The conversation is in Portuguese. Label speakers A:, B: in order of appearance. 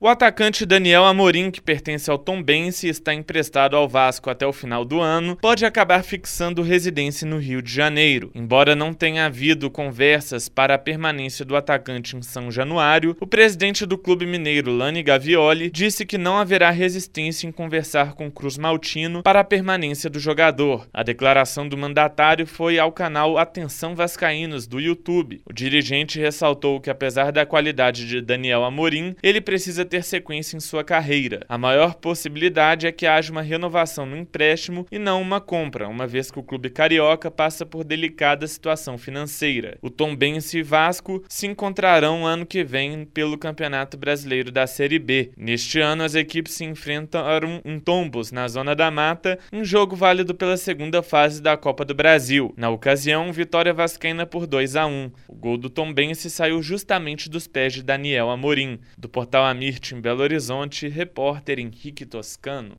A: O atacante Daniel Amorim, que pertence ao Tombense e está emprestado ao Vasco até o final do ano, pode acabar fixando residência no Rio de Janeiro. Embora não tenha havido conversas para a permanência do atacante em São Januário, o presidente do clube mineiro, Lani Gavioli, disse que não haverá resistência em conversar com Cruz Maltino para a permanência do jogador. A declaração do mandatário foi ao canal Atenção Vascaínos do YouTube. O dirigente ressaltou que, apesar da qualidade de Daniel Amorim, ele precisa ter sequência em sua carreira. A maior possibilidade é que haja uma renovação no empréstimo e não uma compra, uma vez que o clube carioca passa por delicada situação financeira. O Tombense e Vasco se encontrarão ano que vem pelo Campeonato Brasileiro da Série B. Neste ano, as equipes se enfrentaram em Tombos, na Zona da Mata, em jogo válido pela segunda fase da Copa do Brasil. Na ocasião, vitória vascaína por 2 a 1. O gol do Tombense saiu justamente dos pés de Daniel Amorim. Do portal Amir em Belo Horizonte, repórter Henrique Toscano.